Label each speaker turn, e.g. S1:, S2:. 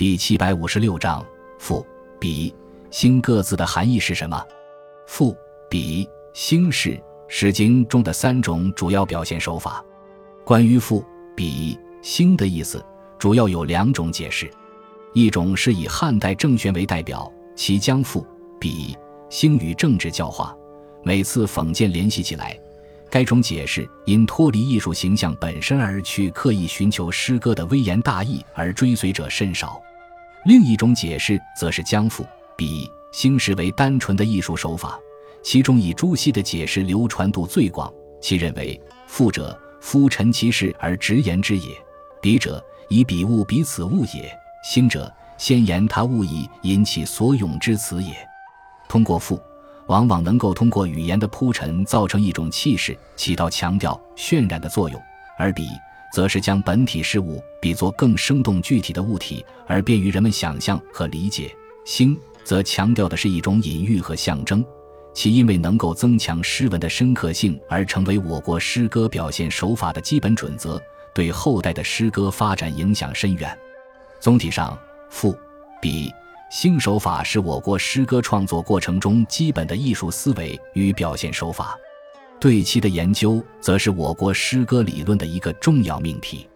S1: 第七百五十六章赋、比、兴各自的含义是什么？赋、比、兴是《诗经》中的三种主要表现手法。关于赋、比、兴的意思，主要有两种解释：一种是以汉代郑玄为代表，其将赋、比、兴与政治教化、每次讽谏联系起来。该种解释因脱离艺术形象本身而去刻意寻求诗歌的微言大义而追随者甚少。另一种解释则是将赋、比、兴视为单纯的艺术手法，其中以朱熹的解释流传度最广。其认为：赋者，夫陈其事而直言之也；比者，以彼物比此物也；兴者，先言他物以引起所咏之词也。通过赋。往往能够通过语言的铺陈，造成一种气势，起到强调、渲染的作用；而比，则是将本体事物比作更生动具体的物体，而便于人们想象和理解。兴，则强调的是一种隐喻和象征，其因为能够增强诗文的深刻性，而成为我国诗歌表现手法的基本准则，对后代的诗歌发展影响深远。总体上，赋、比。兴手法是我国诗歌创作过程中基本的艺术思维与表现手法，对其的研究则是我国诗歌理论的一个重要命题。